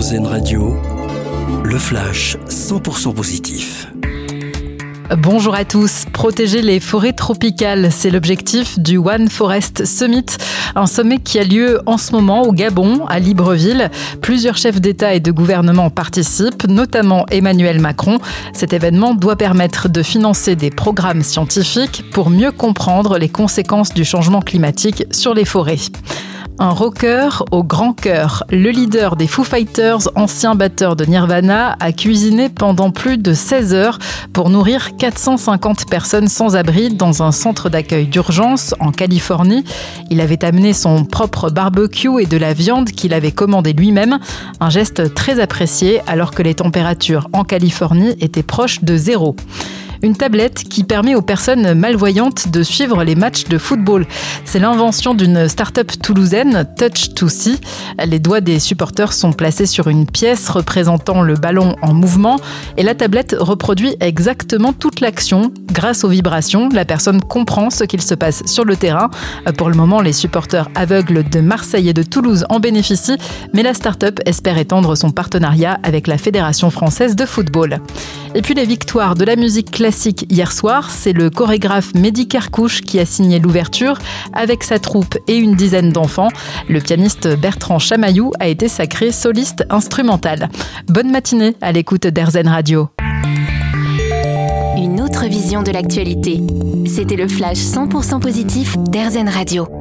RZN Radio, le flash 100% positif. Bonjour à tous. Protéger les forêts tropicales, c'est l'objectif du One Forest Summit, un sommet qui a lieu en ce moment au Gabon, à Libreville. Plusieurs chefs d'État et de gouvernement participent, notamment Emmanuel Macron. Cet événement doit permettre de financer des programmes scientifiques pour mieux comprendre les conséquences du changement climatique sur les forêts un rocker au grand cœur. Le leader des Foo Fighters, ancien batteur de Nirvana, a cuisiné pendant plus de 16 heures pour nourrir 450 personnes sans abri dans un centre d'accueil d'urgence en Californie. Il avait amené son propre barbecue et de la viande qu'il avait commandé lui-même, un geste très apprécié alors que les températures en Californie étaient proches de zéro une tablette qui permet aux personnes malvoyantes de suivre les matchs de football. C'est l'invention d'une start-up toulousaine, Touch2See. Les doigts des supporters sont placés sur une pièce représentant le ballon en mouvement et la tablette reproduit exactement toute l'action. Grâce aux vibrations, la personne comprend ce qu'il se passe sur le terrain. Pour le moment, les supporters aveugles de Marseille et de Toulouse en bénéficient, mais la start-up espère étendre son partenariat avec la Fédération française de football. Et puis les victoires de la musique classique hier soir, c'est le chorégraphe Mehdi Kerkouche qui a signé l'ouverture avec sa troupe et une dizaine d'enfants. Le pianiste Bertrand Chamaillou a été sacré soliste instrumental. Bonne matinée à l'écoute d'Airzen Radio. Une autre vision de l'actualité. C'était le flash 100% positif d'Airzen Radio.